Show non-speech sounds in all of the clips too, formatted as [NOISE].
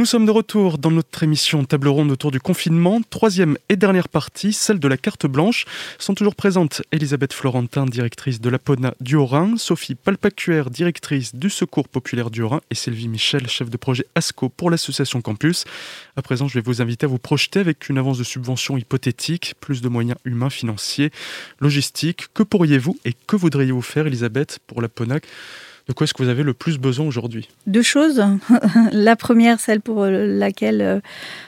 Nous sommes de retour dans notre émission Table ronde autour du confinement. Troisième et dernière partie, celle de la carte blanche. Sont toujours présentes Elisabeth Florentin, directrice de la PONA du Haut-Rhin, Sophie Palpacuère, directrice du Secours populaire du Haut-Rhin, et Sylvie Michel, chef de projet ASCO pour l'association Campus. À présent, je vais vous inviter à vous projeter avec une avance de subvention hypothétique, plus de moyens humains, financiers, logistiques. Que pourriez-vous et que voudriez-vous faire, Elisabeth, pour la PONA de quoi est-ce que vous avez le plus besoin aujourd'hui? Deux choses. [LAUGHS] la première, celle pour laquelle euh,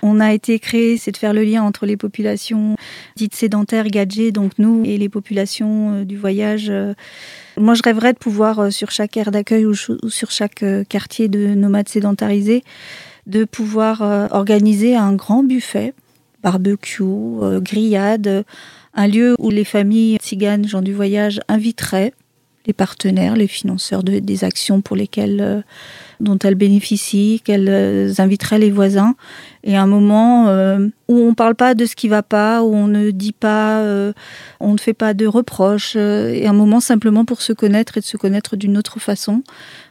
on a été créé, c'est de faire le lien entre les populations dites sédentaires, gadgets, donc nous, et les populations euh, du voyage. Euh. Moi, je rêverais de pouvoir, sur chaque aire d'accueil ou sur chaque quartier de nomades sédentarisés, de pouvoir organiser un grand buffet, barbecue, grillade, un lieu où les familles tziganes, gens du voyage, inviteraient les partenaires, les financeurs de, des actions pour lesquelles euh, dont elles bénéficient, qu'elles euh, inviteraient les voisins. Et un moment euh, où on ne parle pas de ce qui va pas, où on ne dit pas, on ne fait pas de reproches, et un moment simplement pour se connaître et de se connaître d'une autre façon.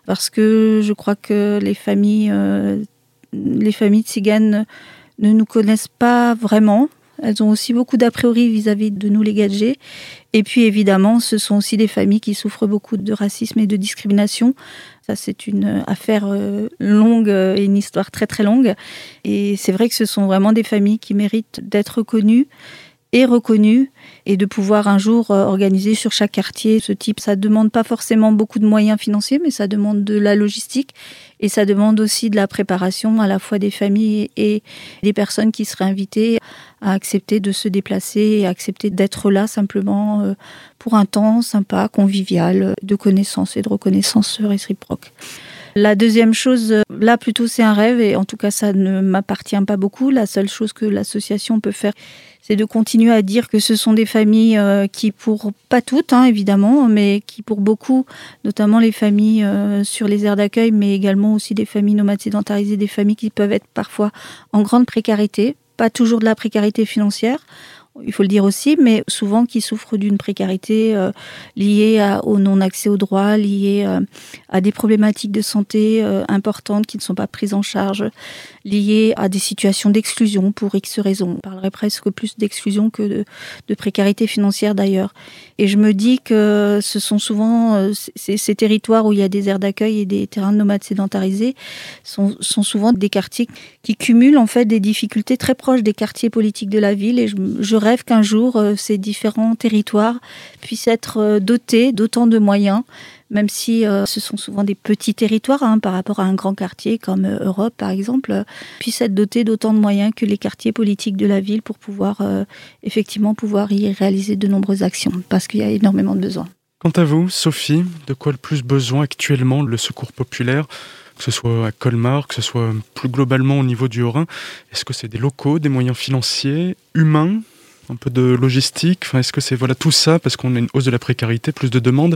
Parce que je crois que les familles, les familles tziganes ne nous connaissent pas vraiment. Elles ont aussi beaucoup d'a priori vis-à-vis de nous les gadgets. Et puis évidemment, ce sont aussi des familles qui souffrent beaucoup de racisme et de discrimination. Ça, c'est une affaire euh, longue et une histoire très très longue. Et c'est vrai que ce sont vraiment des familles qui méritent d'être connues et reconnues et de pouvoir un jour euh, organiser sur chaque quartier ce type. Ça demande pas forcément beaucoup de moyens financiers, mais ça demande de la logistique et ça demande aussi de la préparation à la fois des familles et des personnes qui seraient invitées à accepter de se déplacer et accepter d'être là simplement euh, pour un temps sympa, convivial, de connaissance et de reconnaissance réciproque. La deuxième chose, euh, là plutôt c'est un rêve et en tout cas ça ne m'appartient pas beaucoup. La seule chose que l'association peut faire, c'est de continuer à dire que ce sont des familles euh, qui, pour pas toutes hein, évidemment, mais qui pour beaucoup, notamment les familles euh, sur les aires d'accueil, mais également aussi des familles nomades sédentarisées, des familles qui peuvent être parfois en grande précarité, pas toujours de la précarité financière il faut le dire aussi, mais souvent qui souffrent d'une précarité euh, liée au non-accès aux droits, liée euh, à des problématiques de santé euh, importantes qui ne sont pas prises en charge, liées à des situations d'exclusion pour X raisons. On parlerait presque plus d'exclusion que de, précarité financière d'ailleurs. Et je me dis que ce sont souvent ces, territoires où il y a des aires d'accueil et des terrains de nomades sédentarisés sont, sont, souvent des quartiers qui cumulent en fait des difficultés très proches des quartiers politiques de la ville. Et je rêve qu'un jour, euh, ces différents territoires puissent être euh, dotés d'autant de moyens, même si euh, ce sont souvent des petits territoires hein, par rapport à un grand quartier comme Europe, par exemple, puissent être dotés d'autant de moyens que les quartiers politiques de la ville pour pouvoir effectivement pouvoir y réaliser de nombreuses actions, parce qu'il y a énormément de besoins. Quant à vous, Sophie, de quoi le plus besoin actuellement le secours populaire que ce soit à Colmar, que ce soit plus globalement au niveau du Haut-Rhin? Est-ce que c'est des locaux, des moyens financiers, humains? Un peu de logistique enfin, Est-ce que c'est voilà, tout ça parce qu'on a une hausse de la précarité, plus de demandes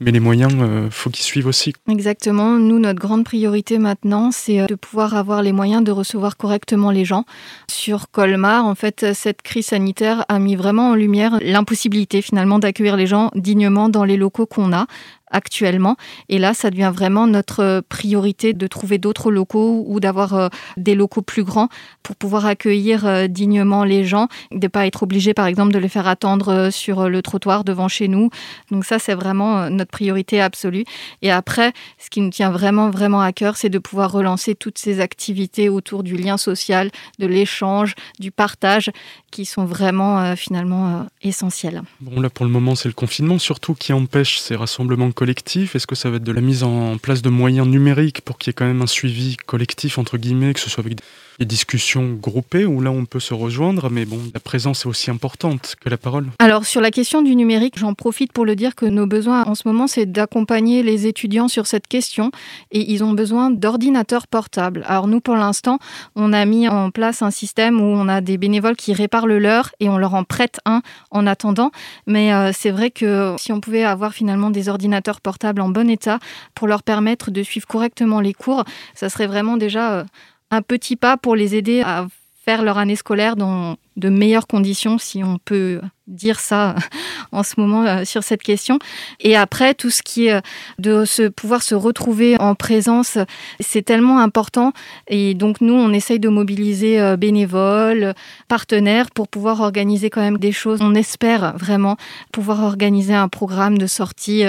mais les moyens, euh, faut qu'ils suivent aussi. Exactement. Nous, notre grande priorité maintenant, c'est euh, de pouvoir avoir les moyens de recevoir correctement les gens. Sur Colmar, en fait, cette crise sanitaire a mis vraiment en lumière l'impossibilité finalement d'accueillir les gens dignement dans les locaux qu'on a actuellement. Et là, ça devient vraiment notre priorité de trouver d'autres locaux ou d'avoir euh, des locaux plus grands pour pouvoir accueillir euh, dignement les gens, de ne pas être obligé, par exemple, de les faire attendre euh, sur le trottoir devant chez nous. Donc ça, c'est vraiment notre priorité absolue. Et après, ce qui nous tient vraiment, vraiment à cœur, c'est de pouvoir relancer toutes ces activités autour du lien social, de l'échange, du partage, qui sont vraiment finalement essentielles. Bon, là, pour le moment, c'est le confinement surtout qui empêche ces rassemblements collectif Est-ce que ça va être de la mise en place de moyens numériques pour qu'il y ait quand même un suivi collectif, entre guillemets, que ce soit avec des discussions groupées où là on peut se rejoindre, mais bon, la présence est aussi importante que la parole. Alors sur la question du numérique, j'en profite pour le dire que nos besoins en ce moment, c'est d'accompagner les étudiants sur cette question et ils ont besoin d'ordinateurs portables. Alors nous, pour l'instant, on a mis en place un système où on a des bénévoles qui réparent le leur et on leur en prête un en attendant. Mais euh, c'est vrai que si on pouvait avoir finalement des ordinateurs portables en bon état pour leur permettre de suivre correctement les cours, ça serait vraiment déjà... Euh, un petit pas pour les aider à faire leur année scolaire dans de meilleures conditions, si on peut dire ça [LAUGHS] en ce moment euh, sur cette question. Et après, tout ce qui est euh, de se, pouvoir se retrouver en présence, c'est tellement important. Et donc, nous, on essaye de mobiliser euh, bénévoles, partenaires pour pouvoir organiser quand même des choses. On espère vraiment pouvoir organiser un programme de sortie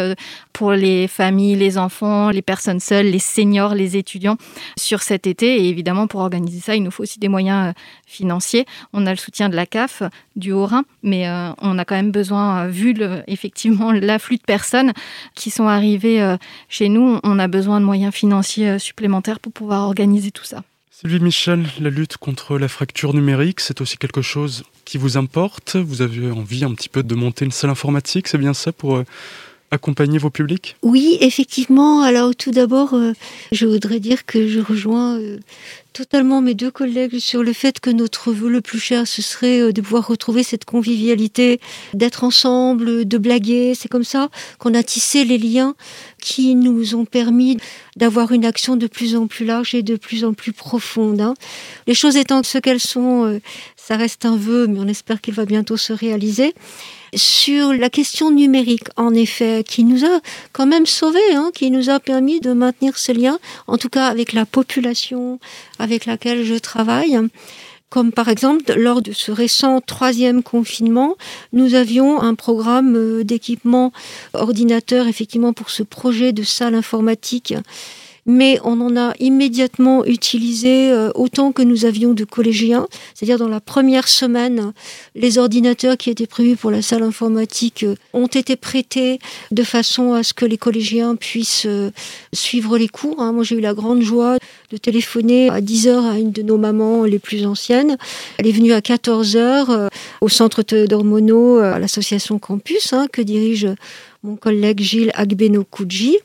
pour les familles, les enfants, les personnes seules, les seniors, les étudiants sur cet été. Et évidemment, pour organiser ça, il nous faut aussi des moyens financiers. On a le soutien de la CAF, du Haut-Rhin, mais on a quand même besoin, euh, vu effectivement [LAUGHS] l'afflux de personnes qui sont arrivées euh, chez nous, on a besoin de moyens financiers euh, supplémentaires pour pouvoir organiser tout ça. Sylvie Michel, la lutte contre la fracture numérique, c'est aussi quelque chose qui vous importe? Vous avez envie un petit peu de monter une salle informatique, c'est bien ça pour accompagner vos publics? Oui, effectivement. Alors tout d'abord, je voudrais dire que je rejoins totalement mes deux collègues sur le fait que notre vœu le plus cher, ce serait euh, de pouvoir retrouver cette convivialité, d'être ensemble, de blaguer. C'est comme ça qu'on a tissé les liens qui nous ont permis d'avoir une action de plus en plus large et de plus en plus profonde. Hein. Les choses étant ce qu'elles sont, euh, ça reste un vœu, mais on espère qu'il va bientôt se réaliser sur la question numérique, en effet, qui nous a quand même sauvés, hein, qui nous a permis de maintenir ce lien, en tout cas avec la population avec laquelle je travaille. Comme par exemple, lors de ce récent troisième confinement, nous avions un programme euh, d'équipement ordinateur, effectivement, pour ce projet de salle informatique mais on en a immédiatement utilisé euh, autant que nous avions de collégiens. C'est-à-dire dans la première semaine, les ordinateurs qui étaient prévus pour la salle informatique euh, ont été prêtés de façon à ce que les collégiens puissent euh, suivre les cours. Hein. Moi, j'ai eu la grande joie de téléphoner à 10 heures à une de nos mamans les plus anciennes. Elle est venue à 14 heures au centre d'hormonaux à l'association Campus hein, que dirige mon collègue Gilles Agbeno-Koudji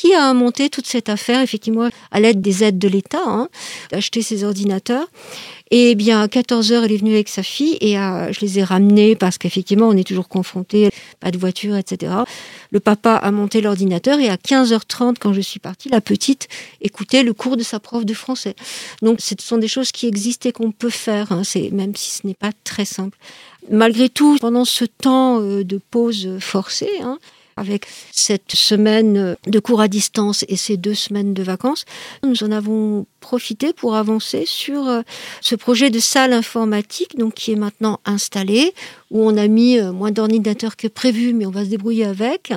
qui a monté toute cette affaire, effectivement, à l'aide des aides de l'État, hein, d'acheter ses ordinateurs. Et bien, à 14 heures, elle est venue avec sa fille et je les ai ramenés parce qu'effectivement, on est toujours confronté, pas de voiture, etc. Le papa a monté l'ordinateur et à 15h30, quand je suis partie, la petite écoutait le cours de sa prof de français. Donc, ce sont des choses qui existent et qu'on peut faire, hein, même si ce n'est pas très simple. Malgré tout, pendant ce temps euh, de pause forcée, hein, avec cette semaine de cours à distance et ces deux semaines de vacances, nous en avons profité pour avancer sur euh, ce projet de salle informatique donc qui est maintenant installé où on a mis euh, moins d'ordinateurs que prévu mais on va se débrouiller avec.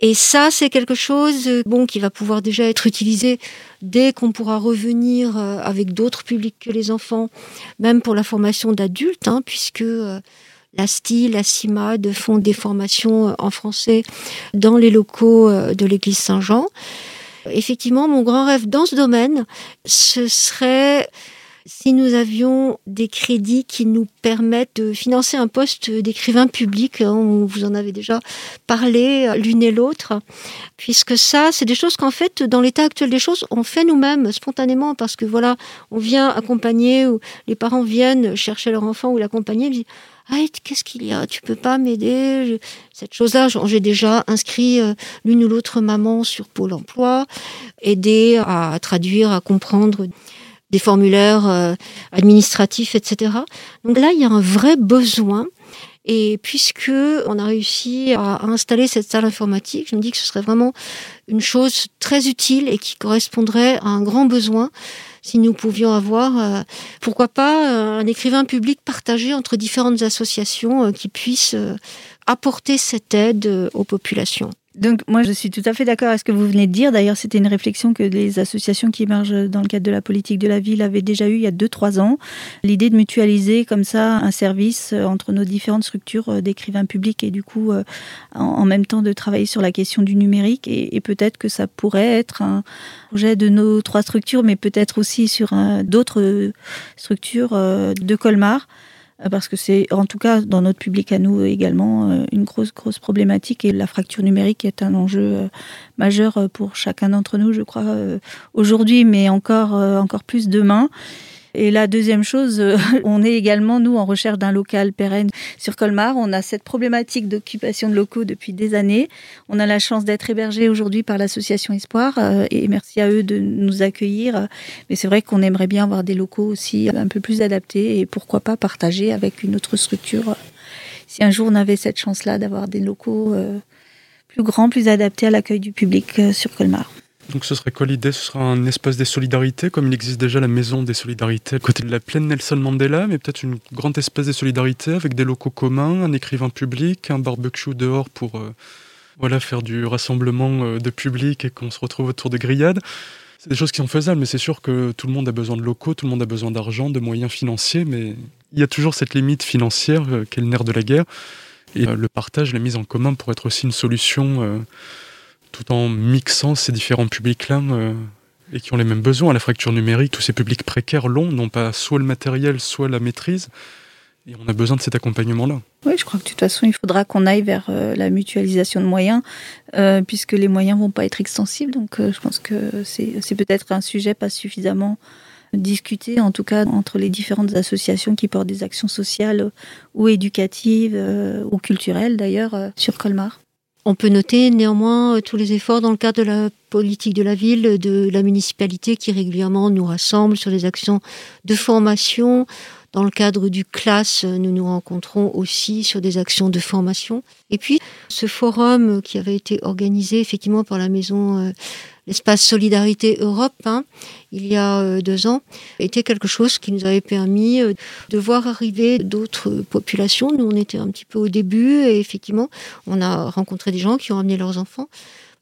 Et ça c'est quelque chose euh, bon qui va pouvoir déjà être utilisé dès qu'on pourra revenir avec d'autres publics que les enfants même pour la formation d'adultes hein, puisque la STI, la CIMAD font des formations euh, en français dans les locaux euh, de l'église Saint-Jean. Effectivement, mon grand rêve dans ce domaine, ce serait si nous avions des crédits qui nous permettent de financer un poste d'écrivain public, hein, on vous en avez déjà parlé euh, l'une et l'autre, puisque ça, c'est des choses qu'en fait, dans l'état actuel des choses, on fait nous-mêmes spontanément, parce que voilà, on vient accompagner, ou les parents viennent chercher leur enfant ou l'accompagner, ah, qu'est-ce qu'il y a? Tu peux pas m'aider? Cette chose-là, j'ai déjà inscrit euh, l'une ou l'autre maman sur Pôle Emploi, aider à traduire, à comprendre des formulaires euh, administratifs, etc. Donc là, il y a un vrai besoin. Et puisque on a réussi à installer cette salle informatique, je me dis que ce serait vraiment une chose très utile et qui correspondrait à un grand besoin si nous pouvions avoir, euh, pourquoi pas, euh, un écrivain public partagé entre différentes associations qui puissent apporter cette aide aux populations. Donc moi je suis tout à fait d'accord avec ce que vous venez de dire. D'ailleurs c'était une réflexion que les associations qui émergent dans le cadre de la politique de la ville avaient déjà eu il y a 2-3 ans. L'idée de mutualiser comme ça un service euh, entre nos différentes structures euh, d'écrivains publics et du coup euh, en même temps de travailler sur la question du numérique et, peut-être que ça pourrait être un projet de nos trois structures mais peut-être aussi sur d'autres structures de Colmar parce que c'est en tout cas dans notre public à nous également euh, une grosse grosse problématique et la fracture numérique est un enjeu euh, majeur pour chacun d'entre nous je crois aujourd'hui mais encore encore plus demain Et la deuxième chose, euh, [LAUGHS] on est également, nous, en recherche d'un local pérenne sur Colmar. On a cette problématique d'occupation de locaux depuis des années. On a la chance d'être hébergé aujourd'hui par l'association Espoir euh, et merci à eux de nous accueillir. Mais c'est vrai qu'on aimerait bien avoir des locaux aussi un peu plus adaptés et pourquoi pas partager avec une autre structure. Si un jour on avait cette chance-là d'avoir des locaux euh, plus grands, plus adaptés à l'accueil du public sur Colmar. Donc ce serait quoi l'idée? Ce sera un espace des solidarités, comme il existe déjà la maison des solidarités à côté de la plaine Nelson Mandela, mais peut-être une grande espace des solidarités avec des locaux communs, un écrivain public, un barbecue dehors pour euh, voilà, faire du rassemblement euh, de public et qu'on se retrouve autour de grillades. C'est des choses qui sont faisables, mais c'est sûr que tout le monde a besoin de locaux, tout le monde a besoin d'argent, de moyens financiers, mais il y a toujours cette limite financière euh, qui est le nerf de la guerre. Et le partage, la mise en commun pourrait être aussi une solution tout en mixant ces différents publics-là euh, et qui ont les mêmes besoins. La fracture numérique, tous ces publics précaires longs n'ont pas soit le matériel, soit la maîtrise. Et on a besoin de cet accompagnement-là. Oui, je crois que de toute façon, il faudra qu'on aille vers euh, la mutualisation de moyens, euh, puisque les moyens vont pas être extensibles. Donc, je pense que c'est peut-être un sujet pas suffisamment discuté, en tout cas entre les différentes associations qui portent des actions sociales ou éducatives ou culturelles d'ailleurs sur Colmar. On peut noter néanmoins euh, tous les efforts dans le cadre de la politique de la ville, de la municipalité qui régulièrement nous rassemble sur les actions de formation. Dans le cadre du classe, nous nous rencontrons aussi sur des actions de formation. Et puis, ce forum qui avait été organisé effectivement par la maison euh, l'espace Solidarité Europe, hein, il y a euh, deux ans, était quelque chose qui nous avait permis euh, de voir arriver d'autres populations. Nous, on était un petit peu au début et effectivement, on a rencontré des gens qui ont amené leurs enfants.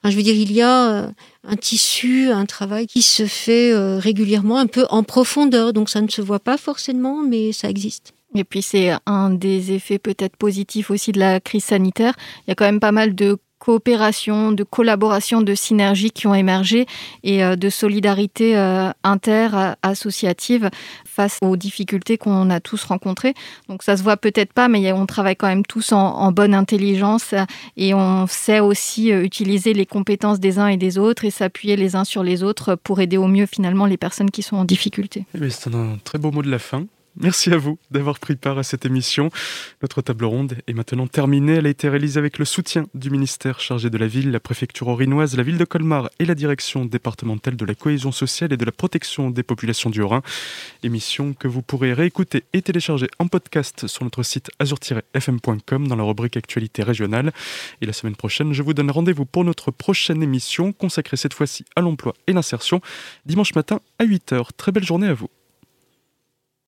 je veux dire, il y a euh, un tissu, un travail qui se fait régulièrement, un peu en profondeur. Donc ça ne se voit pas forcément, mais ça existe. Et puis c'est un des effets peut-être positifs aussi de la crise sanitaire. Il y a quand même pas mal de coopération, de collaboration, de synergie qui ont émergé et euh, de solidarité euh, inter-associative face aux difficultés qu'on a tous rencontrées. Donc ça se voit peut-être pas, mais on travaille quand même tous en, bonne intelligence et on sait aussi euh, utiliser les compétences des uns et des autres et s'appuyer les uns sur les autres pour aider au mieux finalement les personnes qui sont en difficulté. Eh c'est un très beau mot de la fin. Merci à vous d'avoir pris part à cette émission. Notre table ronde est maintenant terminée. Elle a été réalisée avec le soutien du ministère chargé de la ville, la préfecture orinoise, la ville de Colmar et la direction départementale de la cohésion sociale et de la protection des populations du Rhin. Émission que vous pourrez réécouter et télécharger en podcast sur notre site azur-fm.com dans la rubrique actualité régionale. Et la semaine prochaine, je vous donne rendez-vous pour notre prochaine émission consacrée cette fois-ci à l'emploi et l'insertion, dimanche matin à 8h. Très belle journée à vous.